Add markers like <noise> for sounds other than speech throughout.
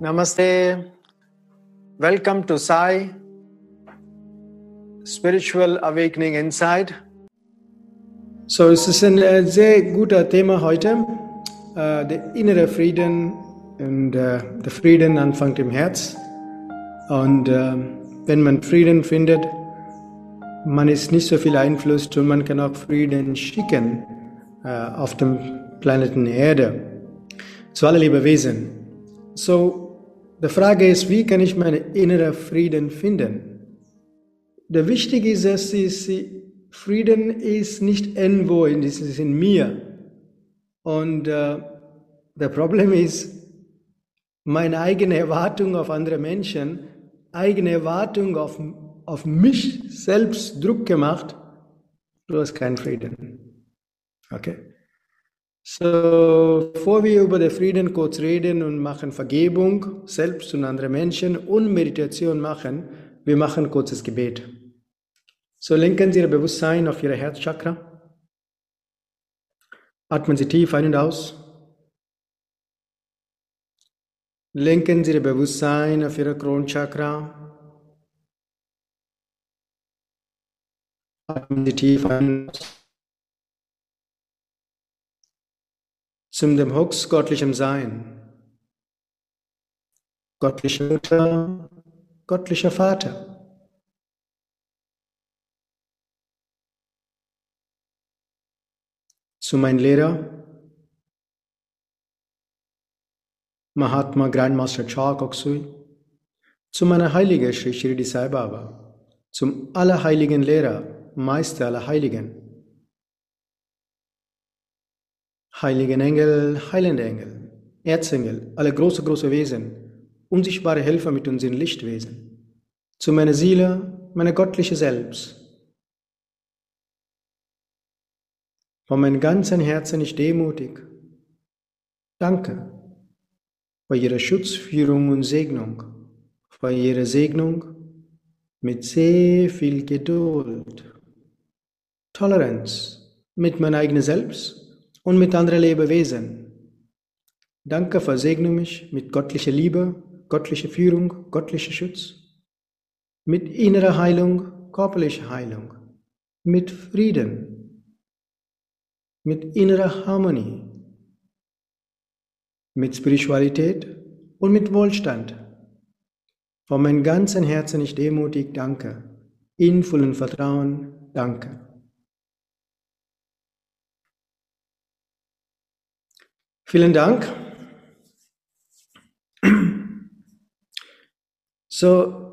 Namaste. Welcome to Sai Spiritual Awakening Inside. So, es ist ein äh, sehr guter Thema heute. Uh, der innere Frieden und uh, Frieden anfängt im Herz. Und uh, wenn man Frieden findet, man ist nicht so viel Einfluss und man kann auch Frieden schicken auf dem Planeten Erde zu alle Lebewesen. So, die Frage ist, wie kann ich meinen inneren Frieden finden? Der Wichtige ist, dass sie, Frieden ist nicht irgendwo, es ist in mir. Und äh, das Problem ist, meine eigene Erwartung auf andere Menschen, eigene Erwartung auf, auf mich selbst Druck gemacht, du hast keinen Frieden. Okay? So, bevor wir über den Frieden kurz reden und machen Vergebung selbst und andere Menschen und Meditation machen, wir machen kurzes Gebet. So lenken Sie Ihr Bewusstsein auf Ihre Herzchakra. Atmen Sie tief ein und aus. Lenken Sie Ihr Bewusstsein auf Ihre Kronchakra. Atmen Sie tief ein zum dem Hux göttlichem Sein. Göttliche Mutter, göttlicher Vater. Zu meinem Lehrer, Mahatma Grandmaster Cha Koksui, zu meiner Heiligen Sri Shirdi Sai Baba, zum allerheiligen Lehrer, Meister aller Heiligen, Heiligen Engel, heilende Engel, Erzengel, alle große, große Wesen, unsichtbare Helfer mit uns in Lichtwesen, zu meiner Seele, meine göttliche Selbst. Von meinem ganzen Herzen ich demutig. Danke für Ihre Schutzführung und Segnung, für Ihre Segnung mit sehr viel Geduld, Toleranz mit meinem eigenen Selbst und mit anderen Lebewesen. Danke, versegne mich mit göttlicher Liebe, göttlicher Führung, göttlicher Schutz, mit innerer Heilung, körperlicher Heilung, mit Frieden, mit innerer Harmonie, mit Spiritualität und mit Wohlstand. Von meinem ganzen Herzen ich demutig danke, in vollem Vertrauen danke. Vielen Dank. So,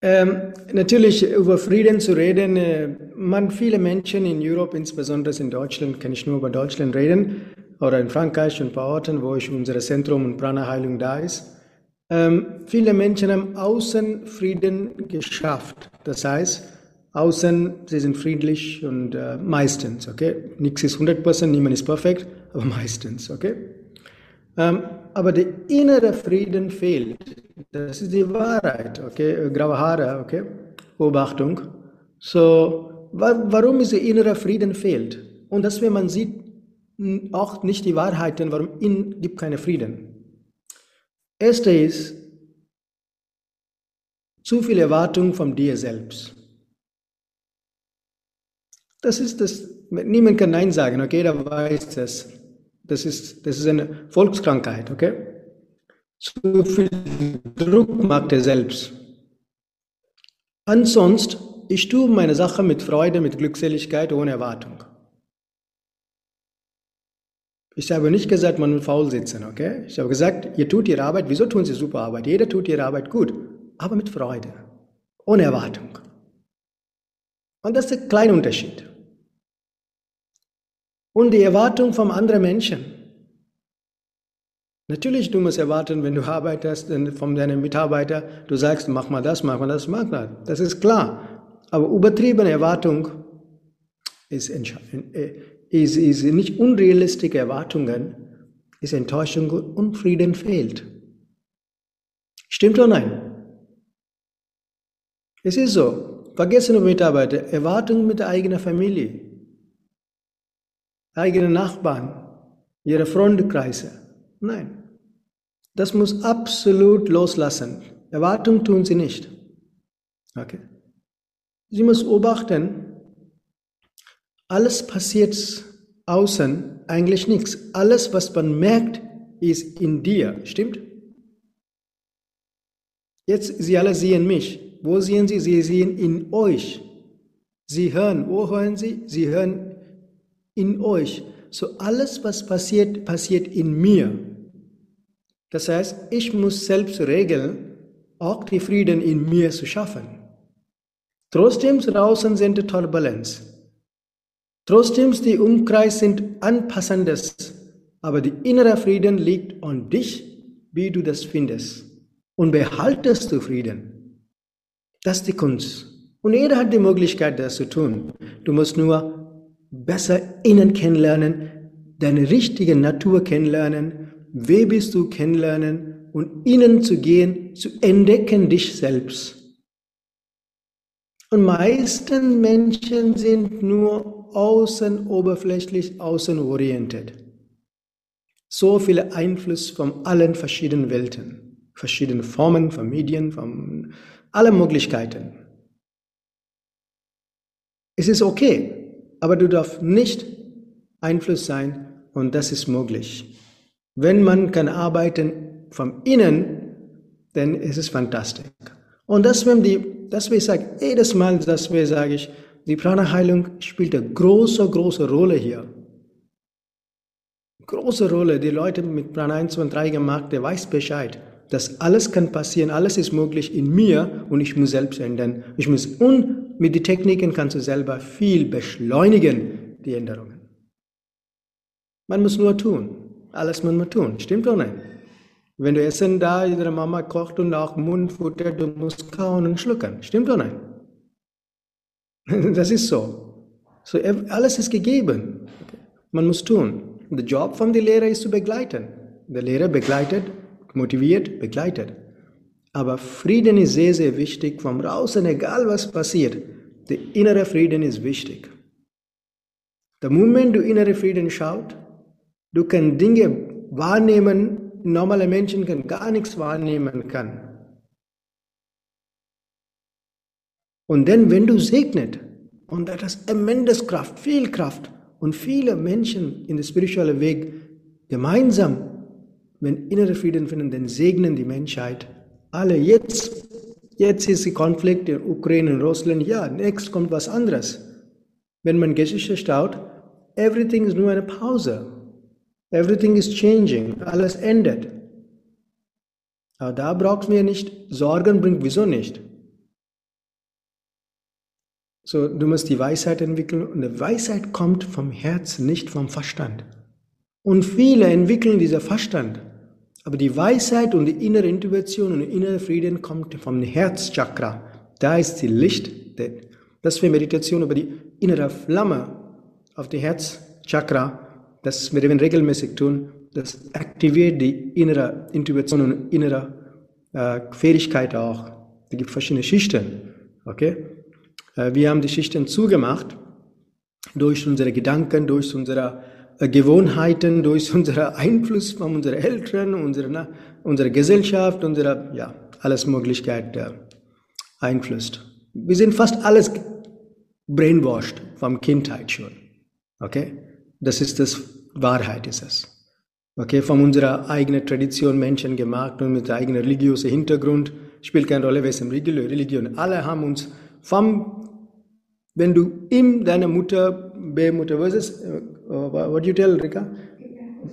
ähm, natürlich über Frieden zu reden, äh, man viele Menschen in Europa, insbesondere in Deutschland, kann ich nur über Deutschland reden, oder in Frankreich und ein paar Orten, wo ich unser Zentrum und Prana-Heilung da ist. Ähm, viele Menschen haben außen Frieden geschafft. Das heißt, Außen, sie sind friedlich und äh, meistens, okay? Nichts ist 100%, niemand ist perfekt, aber <laughs> meistens, okay? Ähm, aber der innere Frieden fehlt. Das ist die Wahrheit, okay? Graue Haare, okay? Beobachtung. So, wa warum ist der innere Frieden fehlt? Und das, wenn man sieht, auch nicht die Wahrheiten, warum in gibt keine Frieden. Erste ist zu viel Erwartung von dir selbst. Das ist das, niemand kann Nein sagen, okay, jeder weiß das. Das ist, das ist eine Volkskrankheit, okay? Zu viel Druck macht er selbst. Ansonsten, ich tue meine Sache mit Freude, mit Glückseligkeit, ohne Erwartung. Ich habe nicht gesagt, man will faul sitzen, okay? Ich habe gesagt, ihr tut ihre Arbeit. Wieso tun sie super Arbeit? Jeder tut ihre Arbeit gut, aber mit Freude, ohne Erwartung. Und das ist der kleine Unterschied und die Erwartung vom anderen Menschen. Natürlich, du musst erwarten, wenn du arbeitest, von deinem Mitarbeiter, du sagst, mach mal das, mach mal das, mach mal. Das ist klar. Aber übertriebene Erwartung ist, ist, ist nicht unrealistische Erwartungen, ist Enttäuschung und Frieden fehlt. Stimmt oder nein? Es ist so. Vergessene Mitarbeiter, Erwartungen mit der eigenen Familie, eigene Nachbarn, ihre Freundekreise. Nein. Das muss absolut loslassen. Erwartungen tun sie nicht. Okay. Sie muss beobachten, alles passiert außen, eigentlich nichts. Alles, was man merkt, ist in dir. Stimmt? Jetzt, Sie alle sehen mich. Wo sehen Sie? Sie sehen in euch. Sie hören. Wo hören Sie? Sie hören in euch. So alles, was passiert, passiert in mir. Das heißt, ich muss selbst regeln, auch die Frieden in mir zu schaffen. Trotzdem draußen sind Turbulenz. Trotzdem die Umkreis sind anpassendes, aber die innere Frieden liegt an dich, wie du das findest. Und behaltest du Frieden. Das ist die Kunst. Und jeder hat die Möglichkeit, das zu tun. Du musst nur besser innen kennenlernen, deine richtige Natur kennenlernen, wer bist du kennenlernen und innen zu gehen, zu entdecken dich selbst. Und meisten Menschen sind nur außen oberflächlich, außen orientiert. So viele Einfluss von allen verschiedenen Welten, verschiedene Formen von Medien, von allen Möglichkeiten. Es ist okay, aber du darfst nicht Einfluss sein und das ist möglich. Wenn man kann arbeiten vom Innen, dann ist es fantastisch. Und das, wenn die das wir sagen, jedes Mal, dass wir sage ich, die Prana-Heilung spielt eine große, große Rolle hier. Große Rolle. Die Leute mit Prana 1 und 3 gemacht, der weiß Bescheid. dass alles kann passieren, alles ist möglich in mir und ich muss selbst ändern. Ich muss, und mit den Techniken kannst du selber viel beschleunigen, die Änderungen. Man muss nur tun. Alles muss man tun. Stimmt oder nicht? Wenn du Essen da, ihre Mama kocht und auch Mundfutter, du musst kauen und schlucken. Stimmt oder nicht? <laughs> Das ist so. So alles ist gegeben. Man muss tun. Der Job der Lehrer ist zu begleiten. Der Lehrer begleitet, motiviert, begleitet. Aber Frieden ist sehr, sehr wichtig. Vom Draußen, egal was passiert, der innere Frieden ist wichtig. Der Moment du innere Frieden schaut, du kannst Dinge wahrnehmen, normale Menschen kann gar nichts wahrnehmen kann. Und dann, wenn du segnet, und das ist immense Kraft, viel Kraft, und viele Menschen in der spirituellen Weg gemeinsam, wenn innere Frieden finden, dann segnen die Menschheit. Alle jetzt, jetzt ist der Konflikt in Ukraine und Russland, ja, next kommt was anderes. Wenn man Geschichte staut, everything ist nur eine Pause. Everything is changing. Alles ändert. Aber da braucht mir nicht Sorgen bringt, wieso nicht? So, du musst die Weisheit entwickeln und die Weisheit kommt vom Herz, nicht vom Verstand. Und viele entwickeln dieser Verstand. Aber die Weisheit und die innere Intuition und der innere Frieden kommt vom Herzchakra. Da ist die Licht. Das für Meditation über die innere Flamme auf die Herzchakra das wir regelmäßig tun, das aktiviert die innere Intuition und innere äh, Fähigkeit auch. Es gibt verschiedene Schichten. Okay? Äh, wir haben die Schichten zugemacht durch unsere Gedanken, durch unsere äh, Gewohnheiten, <laughs> durch unseren Einfluss von unseren Eltern, unserer, unserer Gesellschaft, unserer, ja, alles Möglichkeit äh. Wir sind fast alles brainwashed vom Kindheit schon. Okay? Das ist das Wahrheit ist es. Okay, von unserer eigenen Tradition Menschen gemacht und mit eigenem religiösen Hintergrund spielt keine Rolle, wessen Religion. Alle haben uns vom, wenn du in deiner Mutter, Mutter, was ist, uh, what you tell, Rika?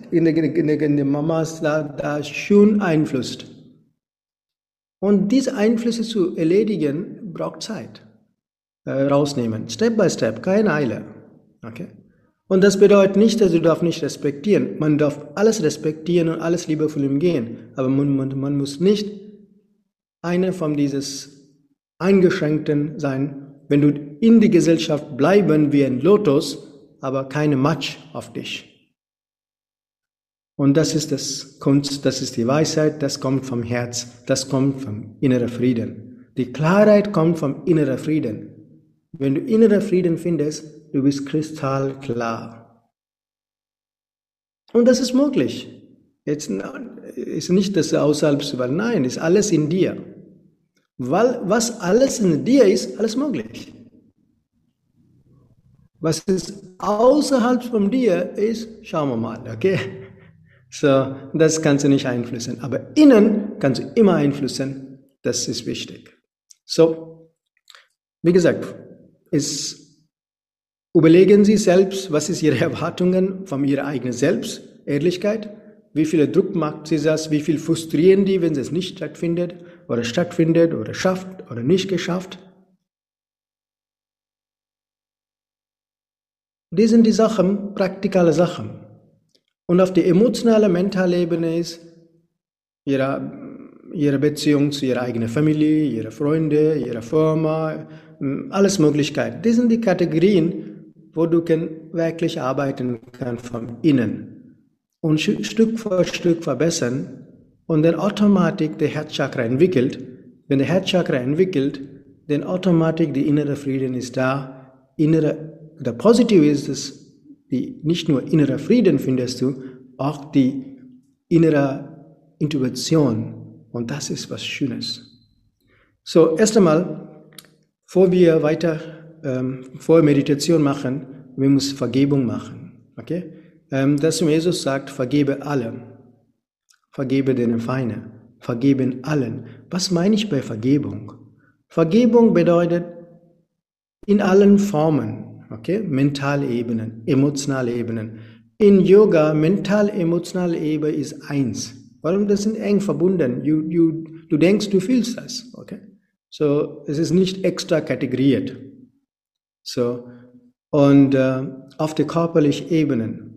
In der, in der, in der Mamas, da, da schon Einfluss. Und diese Einflüsse zu erledigen, braucht Zeit. Äh, rausnehmen. Step by step, keine Eile. Okay? Und das bedeutet nicht, dass du darfst nicht respektieren. Man darf alles respektieren und alles liebevoll umgehen. Aber man, man, man muss nicht einer von dieses Eingeschränkten sein, wenn du in die Gesellschaft bleiben wie ein Lotus, aber keine Matsch auf dich. Und das ist das Kunst, das ist die Weisheit, das kommt vom Herz, das kommt vom inneren Frieden. Die Klarheit kommt vom inneren Frieden. Wenn du inneren Frieden findest, du bist kristallklar. Und das ist möglich. Jetzt ist nicht das außerhalb, weil nein, ist alles in dir. Weil was alles in dir ist, alles möglich. Was ist außerhalb von dir ist, schauen wir mal, okay? So, das kannst du nicht einflussen. Aber innen kannst du immer einflussen. Das ist wichtig. So, wie gesagt, ist, überlegen Sie selbst, was ist Ihre Erwartungen von Ihrer eigenen Selbst, Ehrlichkeit. Wie viel Druck macht Sie das? Wie viel frustrieren die, wenn es nicht stattfindet oder stattfindet oder schafft oder nicht geschafft? Das sind die Sachen, praktikale Sachen. Und auf der emotionalen, mentalen Ebene ist ihre, ihre Beziehung zu ihrer eigenen Familie, ihre Freunde, ihre Firma, alles Möglichkeiten. Das sind die Kategorien, wo du wirklich arbeiten kannst von innen und Stück für Stück verbessern und dann automatisch der Herzchakra entwickelt. Wenn der Herzchakra entwickelt, dann automatisch die innere Frieden ist da, innere der Positive ist es, die, nicht nur innerer Frieden findest du, auch die innere Intuition. Und das ist was Schönes. So, erst einmal, bevor wir weiter, ähm, vor Meditation machen, wir müssen Vergebung machen. Okay? Ähm, dass Jesus sagt, vergebe allem. Vergebe den Feinden. Vergeben allen. Was meine ich bei Vergebung? Vergebung bedeutet in allen Formen. Okay? Mentale Ebenen, emotionale Ebenen. In Yoga, mental-emotionale Ebene ist eins. Warum? Das sind eng verbunden. You, you, du denkst, du fühlst das. Okay? So, es ist nicht extra kategoriert. So, und äh, auf der körperlichen Ebene.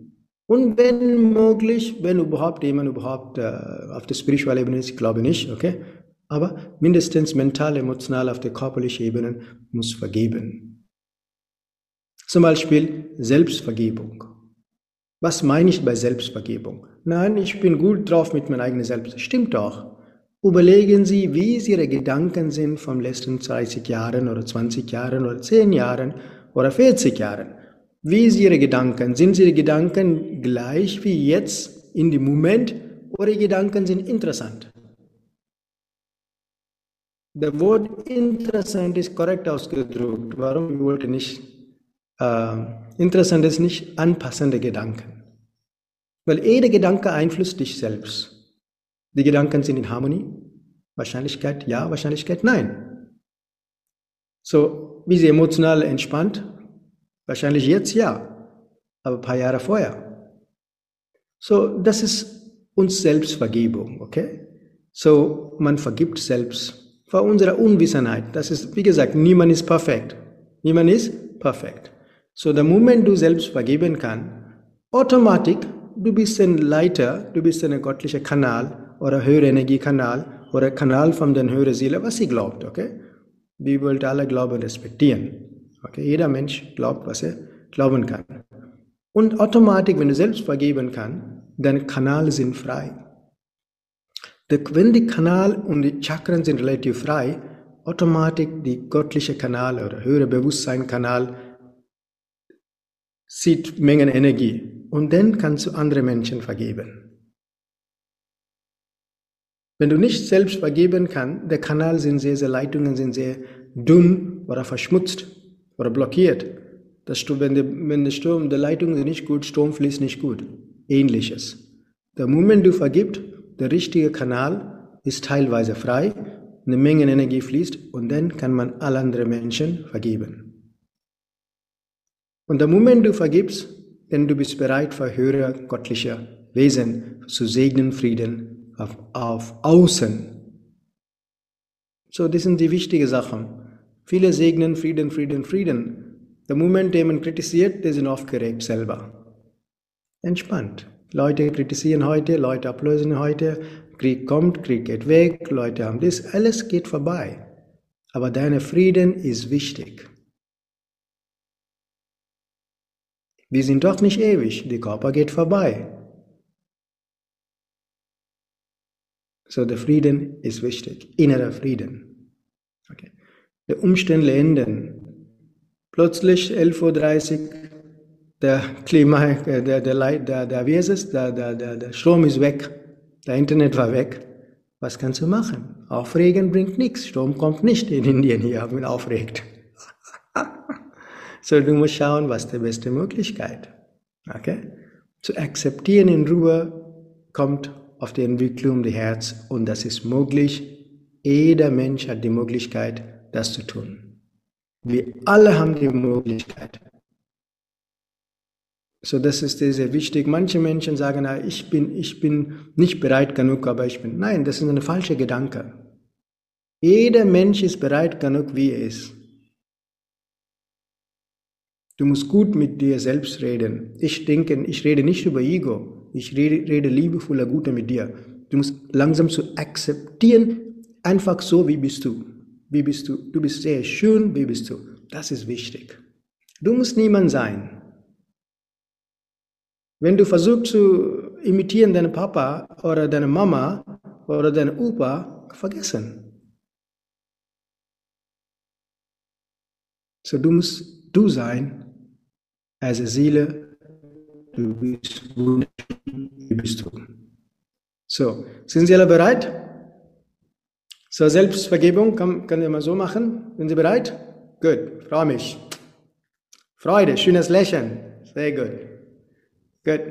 Und wenn möglich, wenn überhaupt jemand überhaupt äh, auf der spirituellen Ebene ist, ich glaube nicht, okay? Aber mindestens mental, emotional auf der körperlichen Ebene muss vergeben. Zum Beispiel Selbstvergebung. Was meine ich bei Selbstvergebung? Nein, ich bin gut drauf mit meinem eigenen Selbst. Stimmt doch. Überlegen Sie, wie Ihre Gedanken sind von letzten 30 Jahren oder 20 Jahren oder 10 Jahren oder 40 Jahren. Wie sind Ihre Gedanken? Sind Ihre Gedanken gleich wie jetzt in dem Moment oder Ihre Gedanken sind interessant? Das Wort interessant ist korrekt ausgedrückt. Warum wollte nicht äh, interessant ist nicht anpassende Gedanken. Weil jeder Gedanke einflusst dich selbst. Die Gedanken sind in Harmonie. Wahrscheinlichkeit ja, Wahrscheinlichkeit nein. So, wie sie emotional entspannt? Wahrscheinlich jetzt ja, aber ein paar Jahre vorher. So, das ist uns Selbstvergebung, okay? So, man vergibt selbst vor unserer Unwissenheit. Das ist, wie gesagt, niemand ist perfekt. Niemand ist perfekt. So, der Moment du selbst vergeben kannst, automatisch, du bist ein Leiter, du bist ein göttlicher Kanal oder höhere Energiekanal oder Kanal von der höheren Seele, was sie glaubt, okay? Wir wollen alle Glauben respektieren. Okay? Jeder Mensch glaubt, was er glauben kann. Und automatisch, wenn du selbst vergeben kannst, deine Kanäle sind frei. Wenn die Kanal und die Chakren sind relativ frei, automatisch die göttliche Kanal oder höhere Bewusstseinkanal Mengen Energie und dann kannst du andere Menschen vergeben. Wenn du nicht selbst vergeben kannst, der Kanal sind sehr, sehr Leitungen sind sehr dünn oder verschmutzt oder blockiert. Das, wenn, der, wenn der Sturm, der Leitung ist nicht gut, Strom fließt nicht gut. Ähnliches. Der Moment du vergibst, der richtige Kanal ist teilweise frei, eine Menge Energie fließt und dann kann man alle anderen Menschen vergeben. Und der Moment du vergibst, denn du bist bereit für höhere göttliche Wesen zu segnen, Frieden auf, auf außen. So, das sind die wichtigen Sachen. Viele segnen Frieden, Frieden, Frieden. Der Moment, der man kritisiert, die sind aufgeregt selber. Entspannt. Leute kritisieren heute, Leute ablösen heute, Krieg kommt, Krieg geht weg, Leute haben das, alles geht vorbei. Aber deine Frieden ist wichtig. Wir sind doch nicht ewig, der Körper geht vorbei. So der Frieden ist wichtig, innerer Frieden. Die Umstände ändern. Plötzlich 11.30 Uhr, der Klima, der, der, der, der, wie ist es? Der, der, der, der Strom ist weg, der Internet war weg. Was kannst du machen? Aufregen bringt nichts. Strom kommt nicht in Indien hier, wenn aufregt. <laughs> so, du musst schauen, was die beste Möglichkeit. Okay? Zu akzeptieren in Ruhe kommt auf die Entwicklung des Herz und das ist möglich. Jeder Mensch hat die Möglichkeit, das zu tun. Wir alle haben die Möglichkeit. So, das ist sehr wichtig. Manche Menschen sagen, na, ich bin, ich bin nicht bereit genug, aber ich bin. Nein, das ist eine falsche Gedanke. Jeder Mensch ist bereit genug, wie er ist. Du musst gut mit dir selbst reden. Ich denke, ich rede nicht über Ego. Ich rede, rede liebevoller, guter mit dir. Du musst langsam zu akzeptieren, einfach so, wie bist du. Wie bist du? Du bist sehr schön, wie bist du? Das ist wichtig. Du musst niemand sein. Wenn du versuchst zu imitieren deinen Papa oder deine Mama oder deine Opa, vergessen. So du musst du sein, als Seele, du bist wunderschön, wie bist du. So, sind Sie alle bereit? So, Selbstvergebung kann, kann ihr mal so machen. Sind Sie bereit? Gut, freue mich. Freude, schönes Lächeln. Sehr gut. Gut.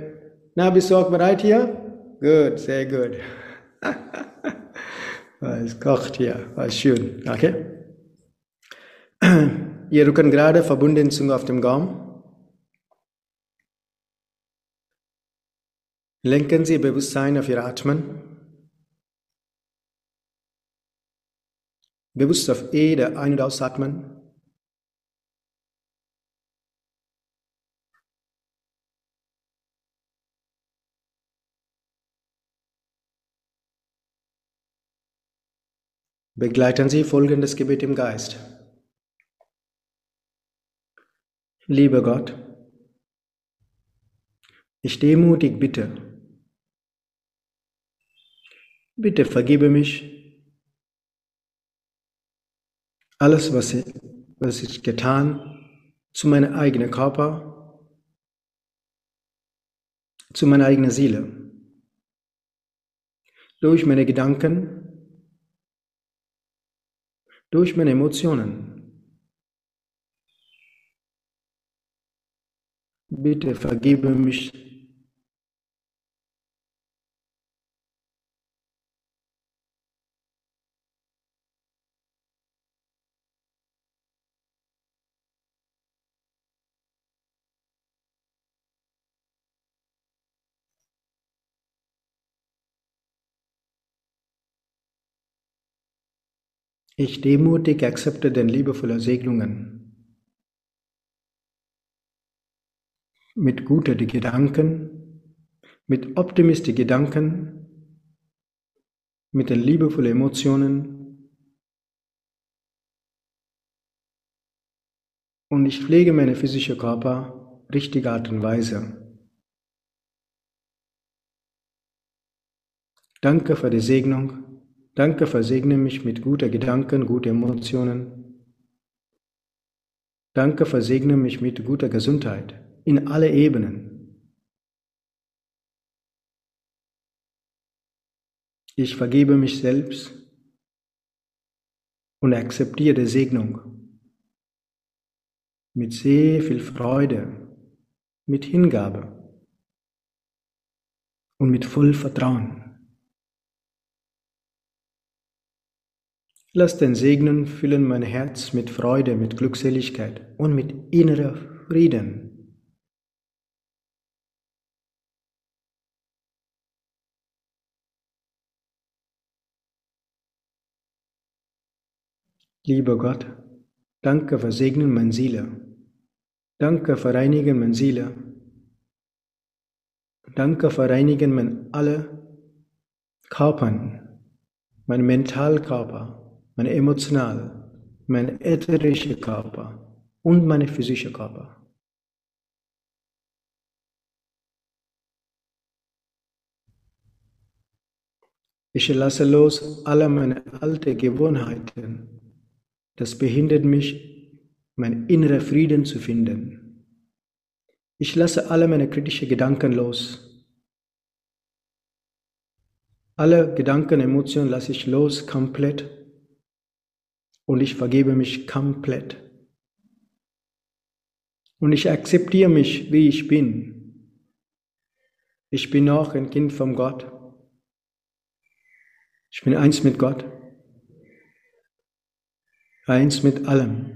Na, bist du auch bereit hier? Gut, sehr gut. <laughs> es kocht hier, war schön. Okay? <clears throat> Ihr Rücken gerade, verbunden Zunge auf dem Gaumen. Lenken Sie Ihr Bewusstsein auf Ihr Atmen. Bewusst auf jede Ein- und Ausatmen. Begleiten Sie folgendes Gebet im Geist. Lieber Gott, ich demutig bitte, bitte vergebe mich alles, was ich, was ich getan zu meinem eigenen Körper, zu meiner eigenen Seele, durch meine Gedanken, durch meine Emotionen. Bitte vergebe mich. Ich demutig akzepte den liebevollen Segnungen. Mit guten Gedanken, mit optimistischen Gedanken, mit den liebevollen Emotionen. Und ich pflege meine physische Körper richtige Art und Weise. Danke für die Segnung. Danke, versegne mich mit guten Gedanken, guten Emotionen. Danke, versegne mich mit guter Gesundheit in alle Ebenen. Ich vergebe mich selbst und akzeptiere die Segnung mit sehr viel Freude, mit Hingabe und mit voll Vertrauen. Lass den Segnen füllen mein Herz mit Freude, mit Glückseligkeit und mit innerer Frieden. Lieber Gott, danke für Segnen mein Seele. Danke für Reinigen mein Seele. Danke für Reinigen mein alle Körpern, mein Mentalkörper, mein emotional, mein ätherischer Körper und mein physischer Körper. Ich lasse los alle meine alten Gewohnheiten, das behindert mich, mein innerer Frieden zu finden. Ich lasse alle meine kritischen Gedanken los. Alle Gedanken, Emotionen lasse ich los komplett und ich vergebe mich komplett. Und ich akzeptiere mich, wie ich bin. Ich bin auch ein Kind von Gott. Ich bin eins mit Gott. Eins mit allem.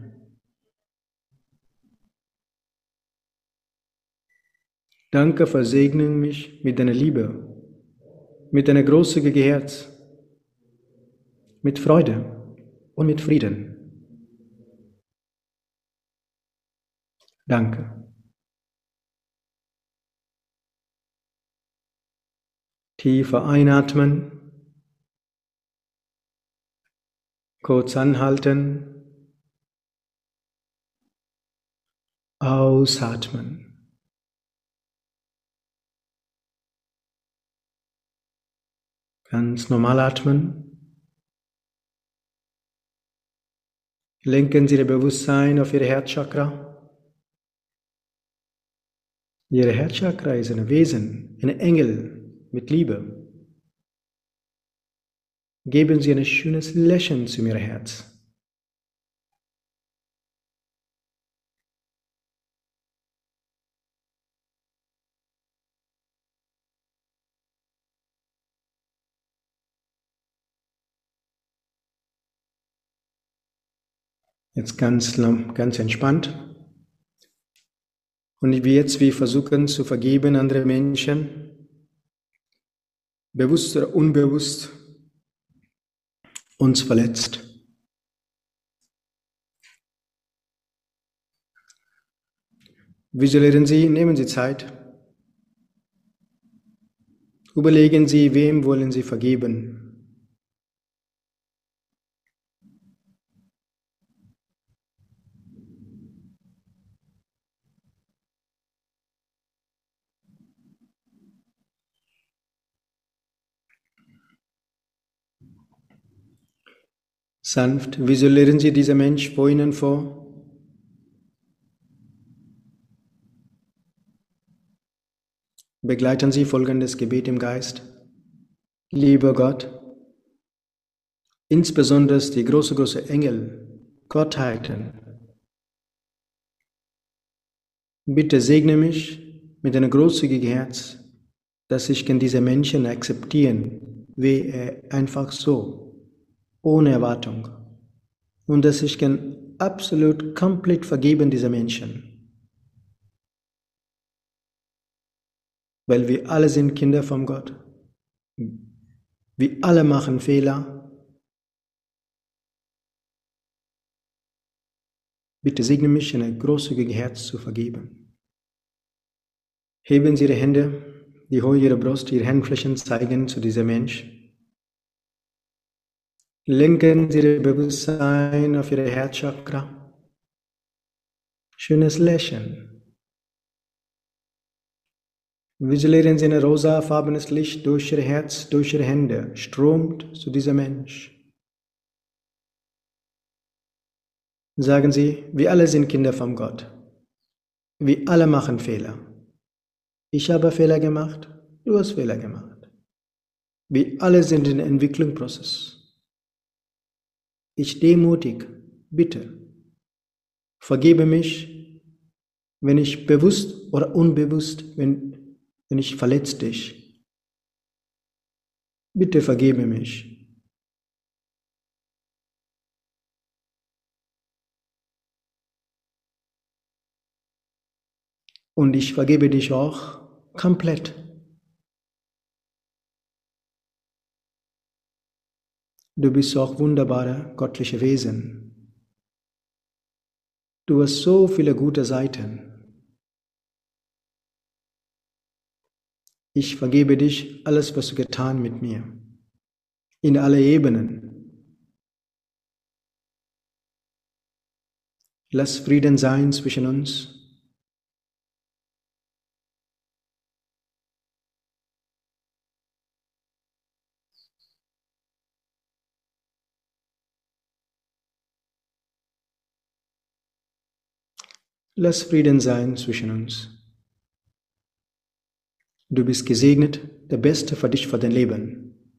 Danke, versegne mich mit deiner Liebe, mit deiner großzügigen Herz, mit Freude und mit Frieden. Danke. Tiefer einatmen. Kurz anhalten. Ausatmen. Ganz normal atmen. Lenken Sie Ihr Bewusstsein auf Ihr Herzchakra. Ihr Herzchakra ist ein Wesen, ein Engel mit Liebe. Geben Sie ein schönes Lächeln zu Ihrem Herz. Jetzt ganz, ganz entspannt. Und wie jetzt wir versuchen zu vergeben andere Menschen, bewusst oder unbewusst, uns verletzt. Visualisieren Sie, nehmen Sie Zeit. Überlegen Sie, wem wollen Sie vergeben. Sanft visualisieren Sie diesen Mensch vor Ihnen vor. Begleiten Sie folgendes Gebet im Geist. Lieber Gott, insbesondere die große, große Engel, Gottheiten, bitte segne mich mit einem großzügigen Herz, dass ich kann diese Menschen akzeptieren, wie er einfach so ohne Erwartung. Und dass ich kann absolut komplett vergeben diese Menschen. Weil wir alle sind Kinder von Gott. Wir alle machen Fehler. Bitte segne mich in ein großzügiges Herz zu vergeben. Heben Sie Ihre Hände, die hohe Ihre Brust, Ihre Handflächen zeigen zu diesem Mensch. Lenken Sie Ihr Bewusstsein auf Ihre Herzchakra. Schönes Lächeln. Visualisieren Sie ein rosafarbenes Licht durch Ihr Herz, durch Ihre Hände, strömt zu diesem Mensch. Sagen Sie, wir alle sind Kinder von Gott. Wir alle machen Fehler. Ich habe Fehler gemacht, du hast Fehler gemacht. Wir alle sind in Entwicklungsprozess ich demutig bitte, vergebe mich, wenn ich bewusst oder unbewusst, wenn, wenn ich verletzt dich. Bitte vergebe mich. Und ich vergebe dich auch komplett. Du bist auch wunderbare göttliche Wesen. Du hast so viele gute Seiten. Ich vergebe dich alles, was du getan mit mir. In alle Ebenen. Lass Frieden sein zwischen uns. Lass Frieden sein zwischen uns. Du bist gesegnet, der Beste für dich, für dein Leben.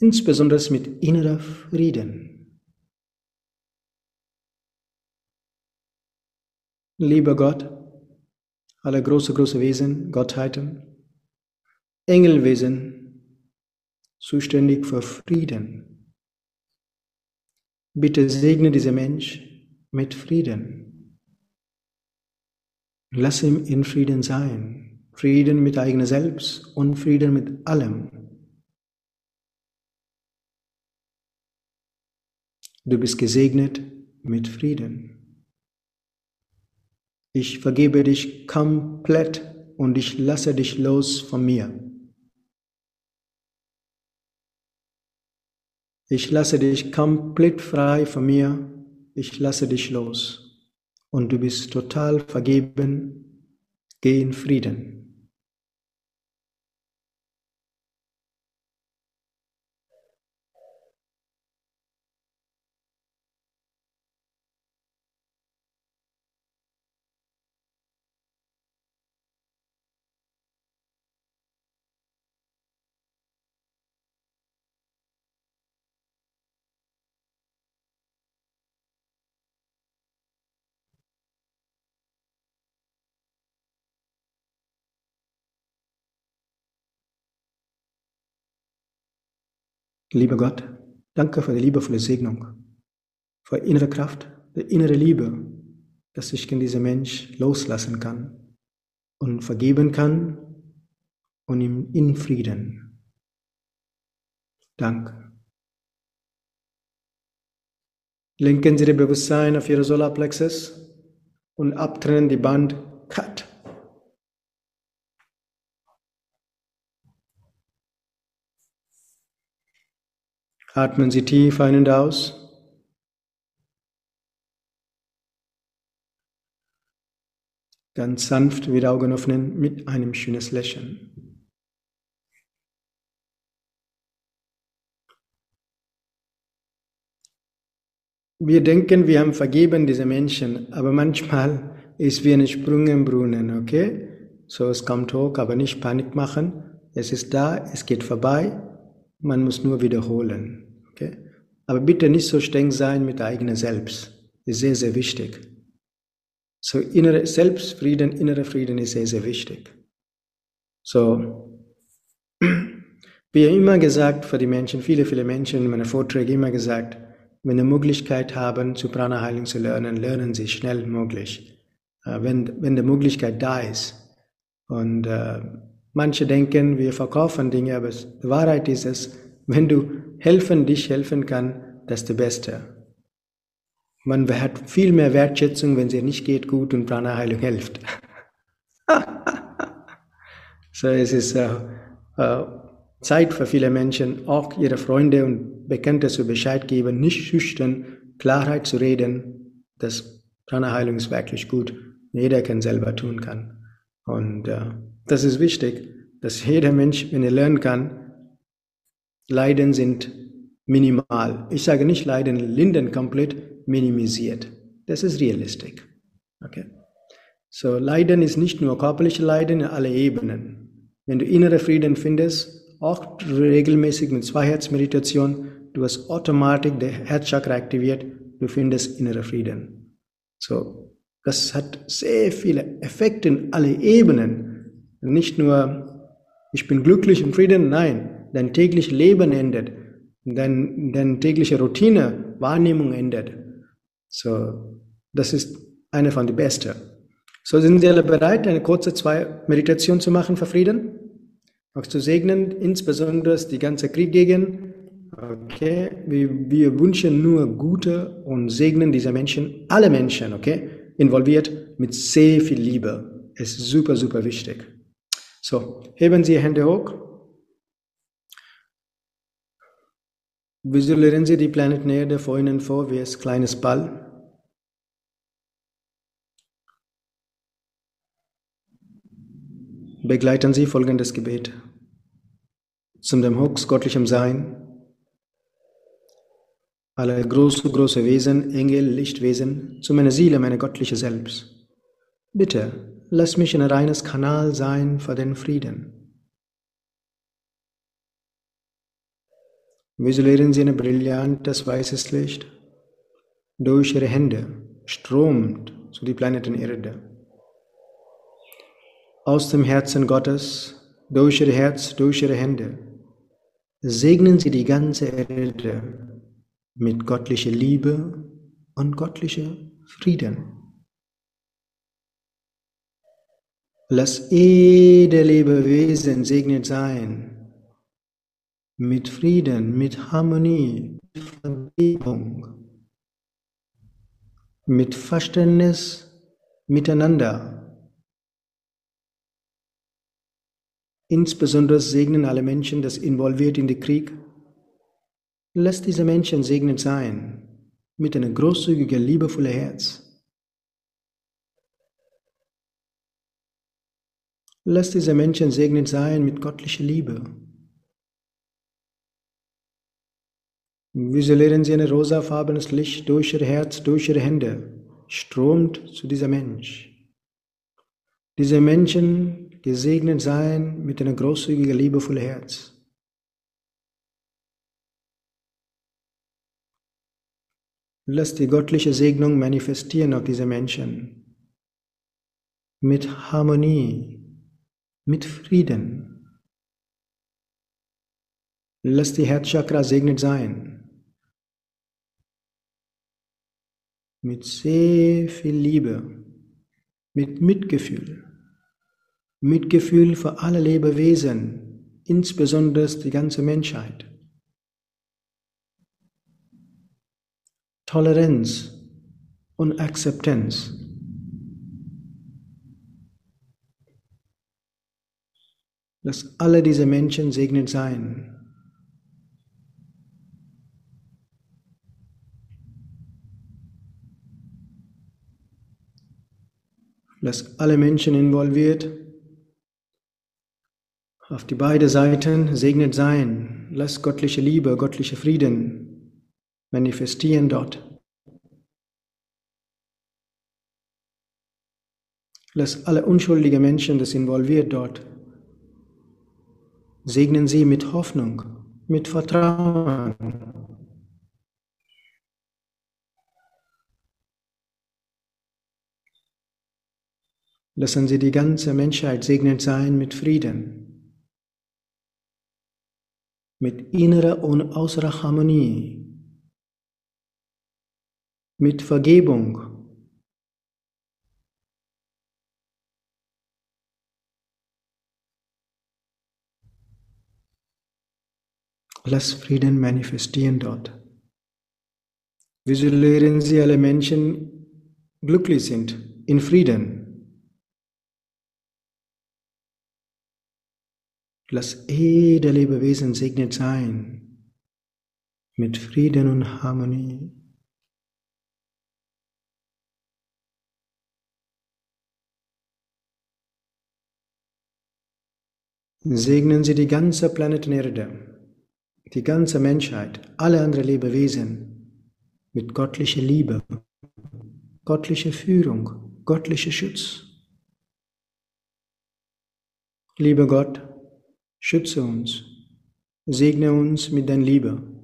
Insbesondere mit innerer Frieden. Lieber Gott, alle große, große Wesen, Gottheiten, Engelwesen, zuständig für Frieden. Bitte segne dieser Mensch mit Frieden. Lass ihn in Frieden sein. Frieden mit eigenem Selbst und Frieden mit allem. Du bist gesegnet mit Frieden. Ich vergebe dich komplett und ich lasse dich los von mir. Ich lasse dich komplett frei von mir. Ich lasse dich los. Und du bist total vergeben. Geh in Frieden. Lieber Gott, danke für die liebevolle Segnung, für innere Kraft, die innere Liebe, dass ich in diesem Mensch loslassen kann und vergeben kann und ihm in Frieden. Danke. Lenken Sie Ihr Bewusstsein auf Ihre Solarplexus und abtrennen die Band Cut. Atmen Sie tief ein und aus. Ganz sanft wieder Augen öffnen mit einem schönen Lächeln. Wir denken, wir haben vergeben diese Menschen, aber manchmal ist wie ein Sprung im Brunnen, okay? So, es kommt hoch, aber nicht Panik machen. Es ist da, es geht vorbei. Man muss nur wiederholen. Aber bitte nicht so streng sein mit eigenen Selbst. Ist sehr, sehr wichtig. So innere Selbstfrieden, innerer Frieden ist sehr, sehr wichtig. So, <clears throat> wie immer gesagt für die Menschen, viele, viele Menschen in meinen Vorträgen immer gesagt, wenn sie Möglichkeit haben, zu Prana-Heilung zu lernen, lernen sie schnell möglich. Äh, wenn, wenn die Möglichkeit da ist. Und äh, manche denken, wir verkaufen Dinge, aber die Wahrheit ist es, wenn du helfen, dich helfen kann, das ist das Beste. Man hat viel mehr Wertschätzung, wenn es dir nicht geht gut und Prana-Heilung hilft. <laughs> so es ist äh, äh, Zeit für viele Menschen, auch ihre Freunde und Bekannte zu Bescheid geben, nicht schüchtern, Klarheit zu reden, dass Prana-Heilung ist wirklich gut. Jeder kann selber tun kann. Und äh, das ist wichtig, dass jeder Mensch, wenn er lernen kann, Leiden sind minimal. Ich sage nicht Leiden linden komplett minimisiert. Das ist realistisch. Okay? So, Leiden ist nicht nur körperliche Leiden in alle Ebenen. Wenn du innere Frieden findest, auch regelmäßig mit Zweiherzmeditation, du hast automatisch der Herzchakra aktiviert, du findest innere Frieden. So, das hat sehr viele Effekte in alle Ebenen. Nicht nur, ich bin glücklich und Frieden, nein, dein tägliches Leben endet, dein, deine tägliche Routine, Wahrnehmung endet. So, das ist eine von den besten. So, sind Sie alle bereit, eine kurze zwei Meditation zu machen für Frieden? Auch zu segnen, insbesondere die ganze Krieg gegen. Okay, wir, wir wünschen nur Gute und segnen diese Menschen, alle Menschen, okay, involviert mit sehr viel Liebe. Es ist super, super wichtig. So, heben Sie Hände hoch. Visualisieren Sie die Planet Erde vor Ihnen vor wie ein kleines Ball. Begleiten Sie folgendes Gebet. Zum dem höchstgöttlichen Sein, alle große, große Wesen, Engel, Lichtwesen, zu meiner Seele, meine göttliche Selbst. Bitte, lass mich ein reines Kanal sein für den Frieden. Visualisieren Sie ein brillantes weißes Licht durch Ihre Hände, strömt zu die Planeten Erde. Aus dem Herzen Gottes, durch Ihr Herz, durch Ihre Hände, segnen Sie die ganze Erde mit göttlicher Liebe und göttlicher Frieden. Lass jede Lebewesen segnet sein mit Frieden, mit Harmonie, mit Vergebung, mit Verständnis miteinander. Insbesondere segnen alle Menschen, das involviert in den Krieg, Lass diese Menschen segnet sein, mit einem großzügigen, liebevollen Herz. Lass diese Menschen segnet sein mit göttlicher Liebe. Visualisieren Sie ein rosafarbenes Licht durch Ihr Herz, durch Ihre Hände, strömt zu dieser Mensch. Diese Menschen gesegnet sein mit einem großzügigen, liebevollen Herz. Lass die göttliche Segnung manifestieren auf diese Menschen. Mit Harmonie, mit Frieden. Lass die Herzchakra segnet sein. Mit sehr viel Liebe, mit Mitgefühl. Mitgefühl für alle Lebewesen, insbesondere die ganze Menschheit. Toleranz und Akzeptanz. Lass alle diese Menschen segnet sein. Lass alle Menschen involviert auf die beiden Seiten segnet sein. Lass göttliche Liebe, göttliche Frieden manifestieren dort. Lass alle unschuldigen Menschen, das involviert dort, segnen sie mit Hoffnung, mit Vertrauen. Lassen Sie die ganze Menschheit segnet sein mit Frieden, mit innerer und äußerer Harmonie, mit Vergebung. Lass Frieden manifestieren dort. Visualisieren Sie alle Menschen glücklich sind, in Frieden. Lass jeder Lebewesen segnet sein, mit Frieden und Harmonie. segnen Sie die ganze Planeten Erde, die ganze Menschheit, alle anderen Lebewesen mit göttlicher Liebe, göttlicher Führung, göttlicher Schutz. Lieber Gott, schütze uns, segne uns mit deiner Liebe.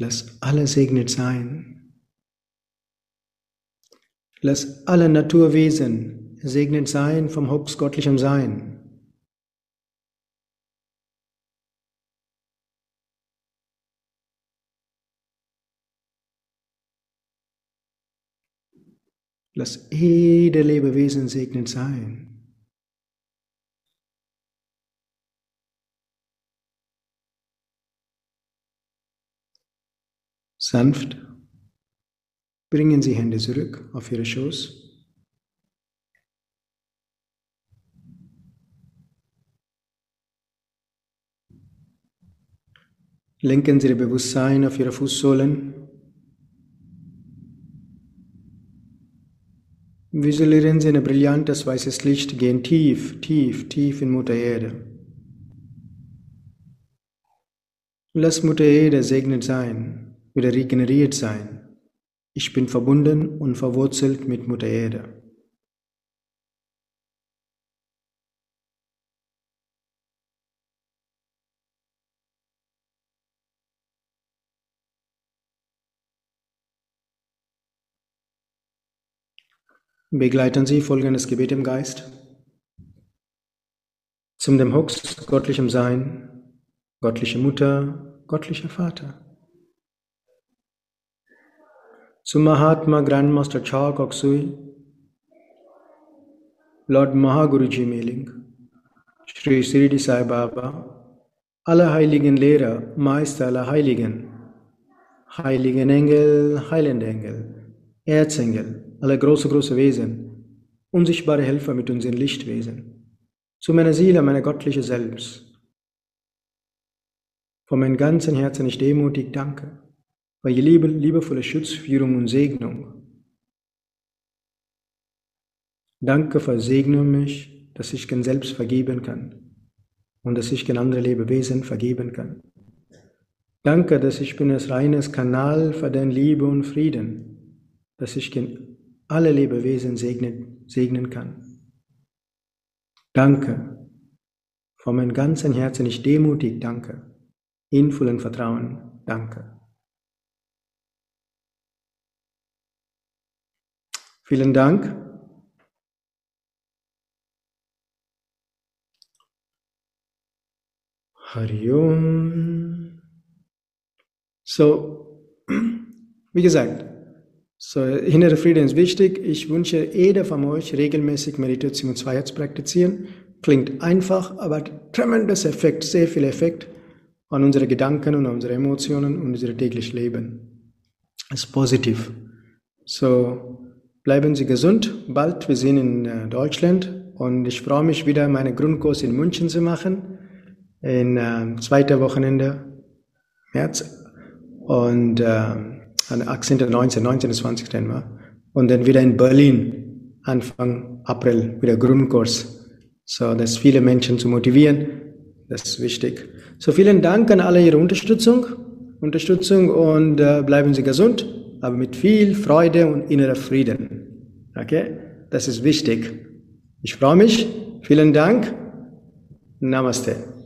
Lass alle segnet sein. Lass alle Naturwesen segnet sein vom höchstgöttlichen Sein. Lass jede Lebewesen segnet sein. Sanft bringen Sie Hände zurück auf Ihre Schoß. Lenken Sie Ihr Bewusstsein auf Ihre Fußsohlen. Visualisieren Sie ein brillantes weißes Licht gehen tief, tief, tief in Mutter Erde. Lass Mutter Erde segnet sein, wieder regeneriert sein. Ich bin verbunden und verwurzelt mit Mutter Erde. Begleiten Sie folgendes Gebet im Geist. Zum dem Hux, göttlichem Sein, göttliche Mutter, göttlicher Vater. Zum Mahatma Grandmaster Cha Koksui, Lord Mahaguruji Meling, Sri Sridi Sai Baba, alle heiligen Lehrer, Meister aller Heiligen, heiligen Engel, heilende Engel, Erzengel, alle große, große Wesen, unsichtbare Helfer mit unseren Lichtwesen, zu meiner Seele, meiner göttliche Selbst. Von meinem ganzen Herzen ich demutig danke, für Ihr liebe, liebevolle Schutz, Führung und Segnung. Danke für Segnung mich, dass ich gen selbst vergeben kann und dass ich gen andere Lebewesen vergeben kann. Danke, dass ich bin ein reines Kanal für deine Liebe und Frieden, dass ich gen alle Lebewesen segnen, segnen kann. Danke. Von meinem ganzen Herzen ich demutig danke. In vollem Vertrauen danke. Vielen Dank. Hariom. So, <clears throat> wie gesagt, so, innere Frieden ist wichtig. Ich wünsche jeder von euch regelmäßig Meditation und Zweiheit praktizieren. Klingt einfach, aber tremendous Effekt, sehr viel Effekt an unsere Gedanken und unsere Emotionen und unser tägliches Leben. Ist positiv. So, bleiben Sie gesund. Bald, wir sind in äh, Deutschland und ich freue mich wieder, meinen Grundkurs in München zu machen. In äh, zweiter Wochenende März. Und äh, 18., 19., 19., 20. Januar. Und dann wieder in Berlin, Anfang April, wieder Grundkurs. So, dass viele Menschen zu motivieren, das ist wichtig. So, vielen Dank an alle Ihre Unterstützung, Unterstützung und äh, bleiben Sie gesund, aber mit viel Freude und innerer Frieden. Okay? Das ist wichtig. Ich freue mich. Vielen Dank. Namaste.